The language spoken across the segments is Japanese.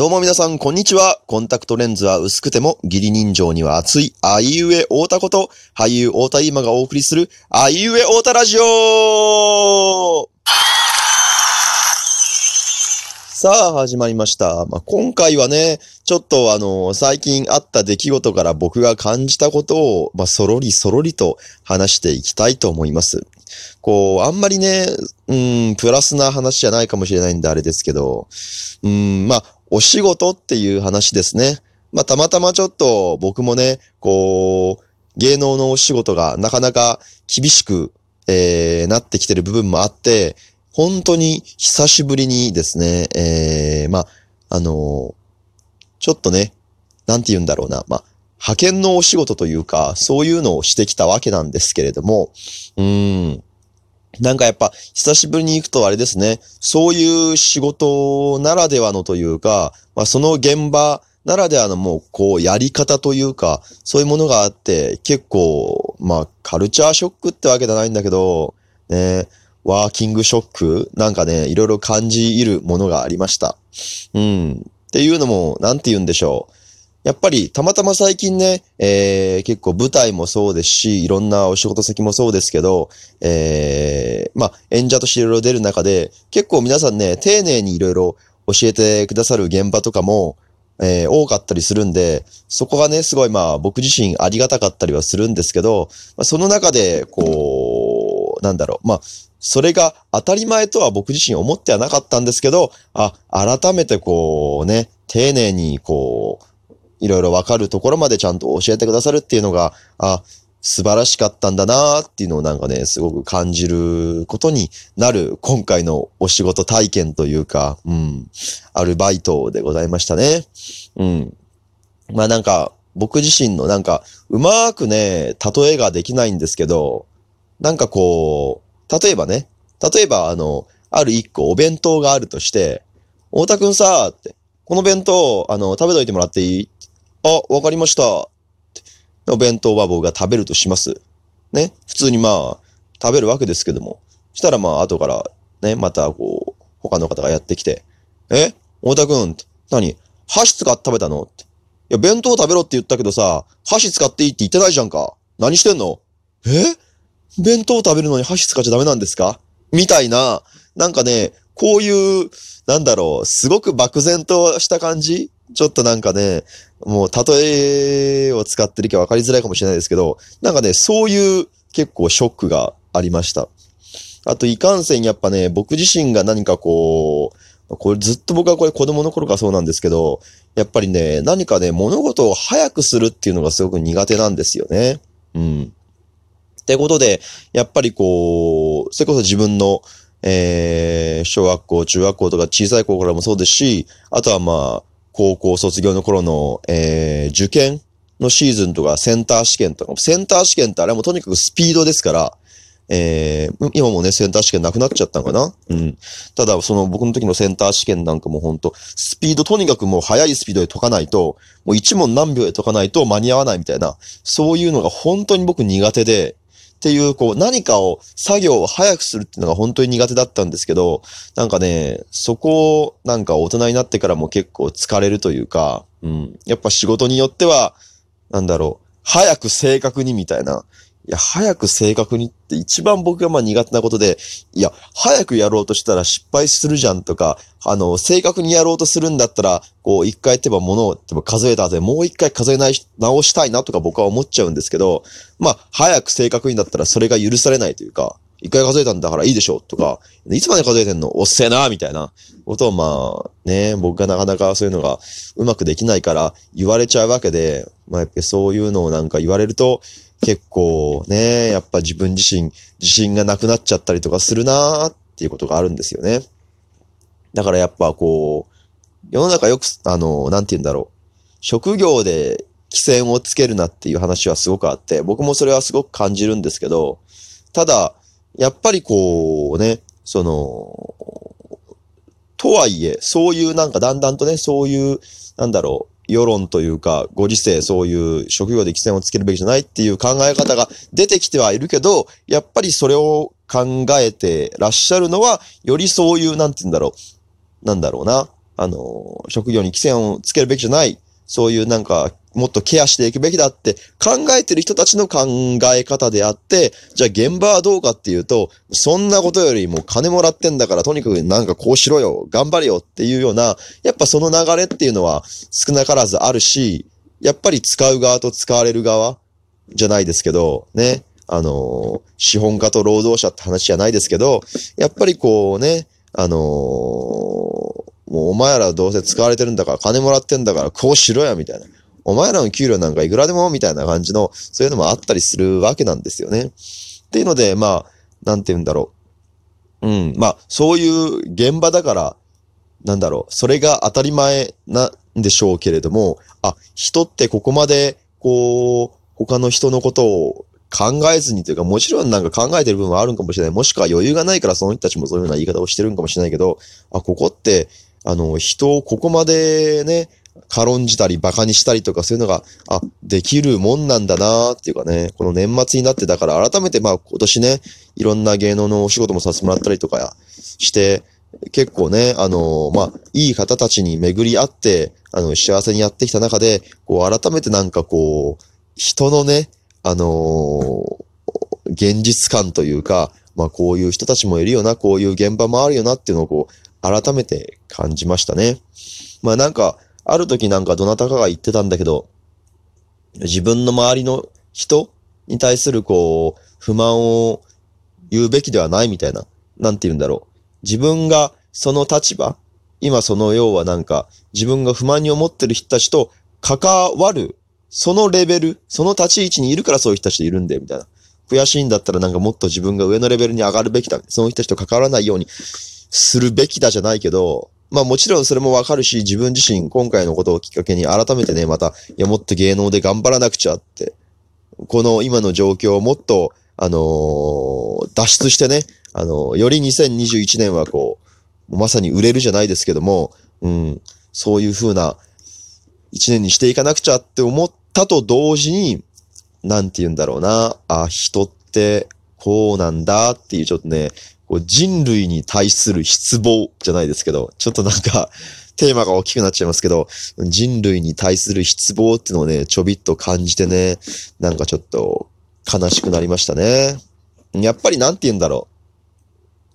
どうも皆さん、こんにちは。コンタクトレンズは薄くても、義理人情には熱い、あいうえおうたこと、俳優太田今がお送りする、あいうえおうたラジオさあ、始まりました。まあ、今回はね、ちょっとあの、最近あった出来事から僕が感じたことを、まあ、そろりそろりと話していきたいと思います。こう、あんまりね、うん、プラスな話じゃないかもしれないんであれですけど、うん、まあ、お仕事っていう話ですね。まあ、たまたまちょっと僕もね、こう、芸能のお仕事がなかなか厳しく、えー、なってきてる部分もあって、本当に久しぶりにですね、えー、まあ、あのー、ちょっとね、なんて言うんだろうな、まあ、派遣のお仕事というか、そういうのをしてきたわけなんですけれども、うーん。なんかやっぱ、久しぶりに行くとあれですね、そういう仕事ならではのというか、まあ、その現場ならではのもう、こう、やり方というか、そういうものがあって、結構、まあ、カルチャーショックってわけじゃないんだけど、ね、ワーキングショックなんかね、いろいろ感じいるものがありました。うん。っていうのも、なんて言うんでしょう。やっぱり、たまたま最近ね、えー、結構舞台もそうですし、いろんなお仕事先もそうですけど、えー、まあ、演者としていろいろ出る中で、結構皆さんね、丁寧にいろいろ教えてくださる現場とかも、えー、多かったりするんで、そこがね、すごいまあ、僕自身ありがたかったりはするんですけど、まあ、その中で、こう、なんだろう、まあ、それが当たり前とは僕自身思ってはなかったんですけど、あ、改めてこうね、丁寧にこう、いろいろわかるところまでちゃんと教えてくださるっていうのが、あ、素晴らしかったんだなーっていうのをなんかね、すごく感じることになる今回のお仕事体験というか、うん、アルバイトでございましたね。うん。まあなんか、僕自身のなんか、うまーくね、例えができないんですけど、なんかこう、例えばね、例えばあの、ある一個お弁当があるとして、太田くんさーって、この弁当、あの、食べといてもらっていい？あ、わかりました。お弁当は僕が食べるとします。ね。普通にまあ、食べるわけですけども。したらまあ、後から、ね、またこう、他の方がやってきて、え？太田くん、何？箸使って食べたの？って。いや、弁当食べろって言ったけどさ、箸使っていいって言ってないじゃんか。何してんの？え？弁当食べるのに箸使っちゃダメなんですか？みたいな、なんかね、こういう、なんだろう、すごく漠然とした感じ？ちょっとなんかね、もう例えを使ってるか分かりづらいかもしれないですけど、なんかね、そういう結構ショックがありました。あと、いかんせんやっぱね、僕自身が何かこう、これずっと僕はこれ子供の頃からそうなんですけど、やっぱりね、何かね、物事を早くするっていうのがすごく苦手なんですよね。うん。ってことで、やっぱりこう、それこそ自分の、えー、小学校、中学校とか小さい頃からもそうですし、あとはまあ、高校卒業の頃の、えー、受験のシーズンとかセンター試験とか、センター試験ってあれもとにかくスピードですから、えー、今もね、センター試験なくなっちゃったのかな？うん。ただ、その僕の時のセンター試験なんかもほんと、スピード、とにかくもう速いスピードで解かないと、もう一問何秒で解かないと間に合わないみたいな、そういうのが本当に僕苦手で、っていう、こう、何かを、作業を早くするっていうのが本当に苦手だったんですけど、なんかね、そこを、なんか大人になってからも結構疲れるというか、うん。やっぱ仕事によっては、なんだろう、早く正確にみたいな、いや、早く正確にって一番僕がまあ苦手なことで、いや、早くやろうとしたら失敗するじゃんとか、あの、正確にやろうとするんだったら、こう、一回ってば物を数えた後でもう一回数えない、直したいなとか僕は思っちゃうんですけど、まあ、早く正確にだったらそれが許されないというか、一回数えたんだからいいでしょとか、いつまで数えてんの？おっせえなみたいな。ことをまあ、ね、僕がなかなかそういうのがうまくできないから言われちゃうわけで、まあやっぱそういうのをなんか言われると、結構ね、やっぱ自分自身、自信がなくなっちゃったりとかするなーっていうことがあるんですよね。だからやっぱこう、世の中よく、あの、なんて言うんだろう。職業で規制をつけるなっていう話はすごくあって、僕もそれはすごく感じるんですけど、ただ、やっぱりこうね、その、とはいえ、そういうなんかだんだんとね、そういう、なんだろう、世論というか、ご時世そういう職業で規制をつけるべきじゃないっていう考え方が出てきてはいるけど、やっぱりそれを考えてらっしゃるのは、よりそういう、なんて言うんだろう。なんだろうな。あの、職業に規制をつけるべきじゃない。そういうなんか、もっとケアしていくべきだって考えてる人たちの考え方であって、じゃあ現場はどうかっていうと、そんなことよりも金もらってんだからとにかくなんかこうしろよ、頑張れよっていうような、やっぱその流れっていうのは少なからずあるし、やっぱり使う側と使われる側じゃないですけど、ね。あの、資本家と労働者って話じゃないですけど、やっぱりこうね、あのもうお前らどうせ使われてるんだから金もらってんだからこうしろや、みたいな。お前らの給料なんかいくらでも、みたいな感じの、そういうのもあったりするわけなんですよね。っていうので、まあ、なんて言うんだろう。うん、まあ、そういう現場だから、なんだろう、それが当たり前なんでしょうけれども、あ、人ってここまで、こう、他の人のことを考えずにというか、もちろんなんか考えてる部分はあるんかもしれない。もしくは余裕がないからその人たちもそういうような言い方をしてるんかもしれないけど、あ、ここって、あの、人をここまでね、軽んじたり馬鹿にしたりとかそういうのが、あ、できるもんなんだなっていうかね、この年末になってだから改めてまあ今年ね、いろんな芸能のお仕事もさせてもらったりとかして、結構ね、あの、まあ、いい方たちに巡り合って、あの、幸せにやってきた中で、こう、改めてなんかこう、人のね、あのー、現実感というか、まあ、こういう人たちもいるよな、こういう現場もあるよなっていうのをこう、改めて感じましたね。まあ、なんか、ある時なんかどなたかが言ってたんだけど、自分の周りの人に対するこう、不満を言うべきではないみたいな。なんて言うんだろう。自分がその立場、今その要はなんか、自分が不満に思ってる人たちと関わる、そのレベル、その立ち位置にいるからそういう人たちいるんだよ、みたいな。悔しいんだったらなんかもっと自分が上のレベルに上がるべきだ。その人たちと関わらないようにするべきだじゃないけど、まあもちろんそれもわかるし、自分自身今回のことをきっかけに改めてね、また、いやもっと芸能で頑張らなくちゃって、この今の状況をもっと、あのー、脱出してね、あのー、より2021年はこう、まさに売れるじゃないですけども、うん、そういう風な一年にしていかなくちゃって思ったと同時に、なんて言うんだろうな、あ、人ってこうなんだっていうちょっとね、こう人類に対する失望じゃないですけど、ちょっとなんか、テーマが大きくなっちゃいますけど、人類に対する失望っていうのをね、ちょびっと感じてね、なんかちょっと悲しくなりましたね。やっぱりなんて言うんだろ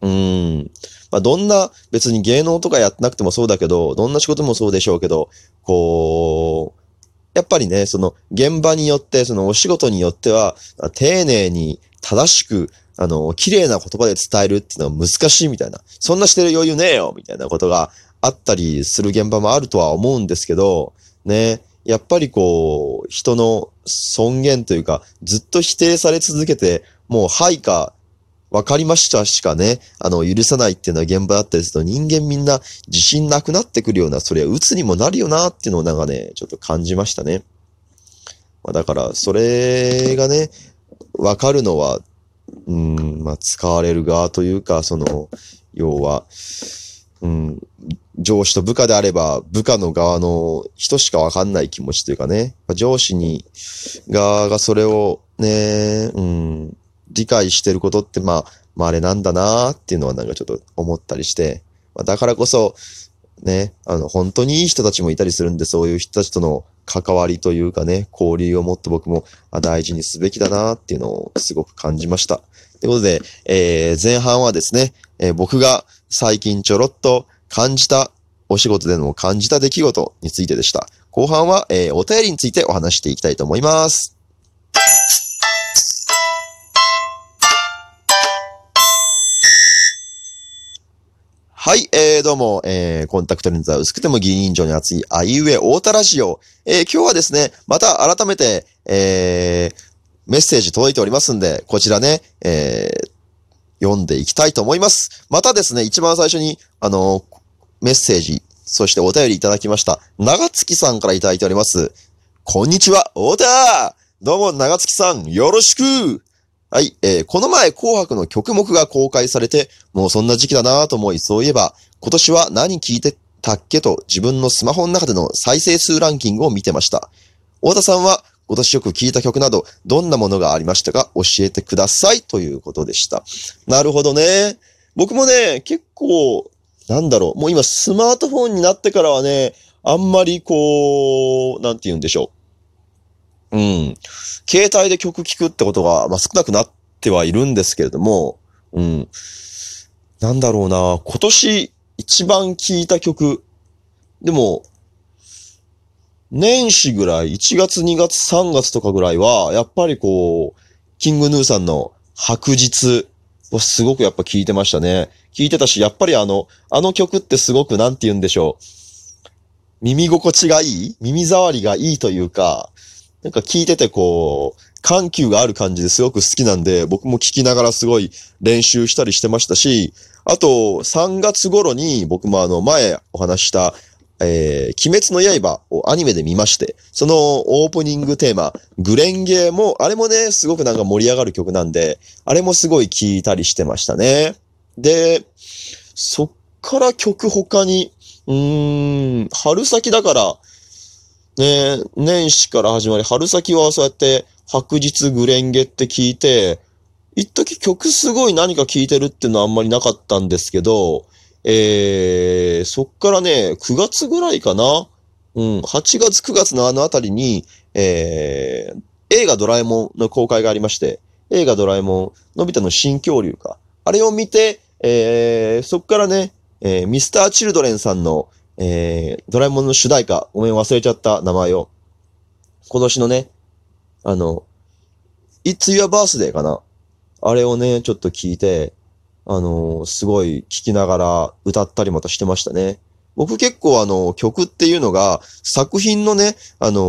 う。うーん。まあ、どんな、別に芸能とかやってなくてもそうだけど、どんな仕事もそうでしょうけど、こう、やっぱりね、その現場によって、そのお仕事によっては、丁寧に正しくあの、綺麗な言葉で伝えるっていうのは難しいみたいな。そんなしてる余裕ねえよみたいなことがあったりする現場もあるとは思うんですけど、ね、やっぱりこう、人の尊厳というか、ずっと否定され続けて、もうはいか、わかりましたしかね、あの、許さないっていうのは現場だったりすると人間みんな自信なくなってくるような、それは鬱にもなるよなっていうのをなんかね、ちょっと感じましたね。まあ、だから、それがね、わかるのはうん、まあ、使われる側というか、その、要は、うん、上司と部下であれば、部下の側の人しかわかんない気持ちというかね、上司に、側がそれをね、うん、理解してることって、まあ、まあ、あれなんだなーっていうのはなんかちょっと思ったりして、まあ、だからこそ、ね、あの、本当にいい人たちもいたりするんで、そういう人たちとの関わりというかね、交流をもっと僕も大事にすべきだなっていうのをすごく感じました。ということで、えー、前半はですね、えー、僕が最近ちょろっと感じた、お仕事での感じた出来事についてでした。後半は、えー、お便りについてお話していきたいと思います。はい、えー、どうも、えー、コンタクトレンズは薄くても議員上に熱い、あいうえ、大田ラジオ。えー、今日はですね、また改めて、えー、メッセージ届いておりますんで、こちらね、えー、読んでいきたいと思います。またですね、一番最初に、あのメッセージ、そしてお便りいただきました、長月さんからいただいております。こんにちは、大田どうも、長月さん、よろしくはい、えー、この前紅白の曲目が公開されて、もうそんな時期だなと思い、そういえば、今年は何聞いてたっけと自分のスマホの中での再生数ランキングを見てました。太田さんは今年よく聴いた曲など、どんなものがありましたか？教えてくださいということでした。なるほどね。僕もね、結構、なんだろう、もう今スマートフォンになってからはね、あんまりこう、なんて言うんでしょう。うん。携帯で曲聴くってことが、まあ、少なくなってはいるんですけれども、うん。なんだろうな、今年一番聴いた曲。でも、年始ぐらい、1月、2月、3月とかぐらいは、やっぱりこう、キングヌーさんの白日をすごくやっぱ聴いてましたね。聴いてたし、やっぱりあの、あの曲ってすごくなんて言うんでしょう。耳心地がいい？耳障りがいいというか、なんか聞いててこう、緩急がある感じですごく好きなんで、僕も聞きながらすごい練習したりしてましたし、あと、3月頃に僕もあの前お話したえー、鬼滅の刃をアニメで見まして、そのオープニングテーマ、グレンゲーも、あれもね、すごくなんか盛り上がる曲なんで、あれもすごい聴いたりしてましたね。で、そっから曲他に、うーん、春先だから、ね、年始から始まり、春先はそうやって白日グレンゲって聞いて、一時曲すごい何か聴いてるっていうのはあんまりなかったんですけど、えー、そっからね、9月ぐらいかな。うん、8月9月のあのあたりに、えー、映画ドラえもんの公開がありまして、映画ドラえもん、のび太の新恐竜か。あれを見て、えー、そっからね、えー、ミスターチルドレンさんの、えー、ドラえもんの主題歌、ごめん忘れちゃった名前を。今年のね、あの、It's Your Birthday かな？あれをね、ちょっと聞いて、あのー、すごい聴きながら歌ったりまたしてましたね。僕結構あの、曲っていうのが、作品のね、あの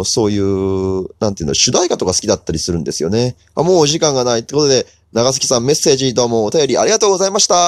ー、そういう、なんていうの、主題歌とか好きだったりするんですよね。あもうお時間がないってことで、長月さんメッセージどうもお便りありがとうございました。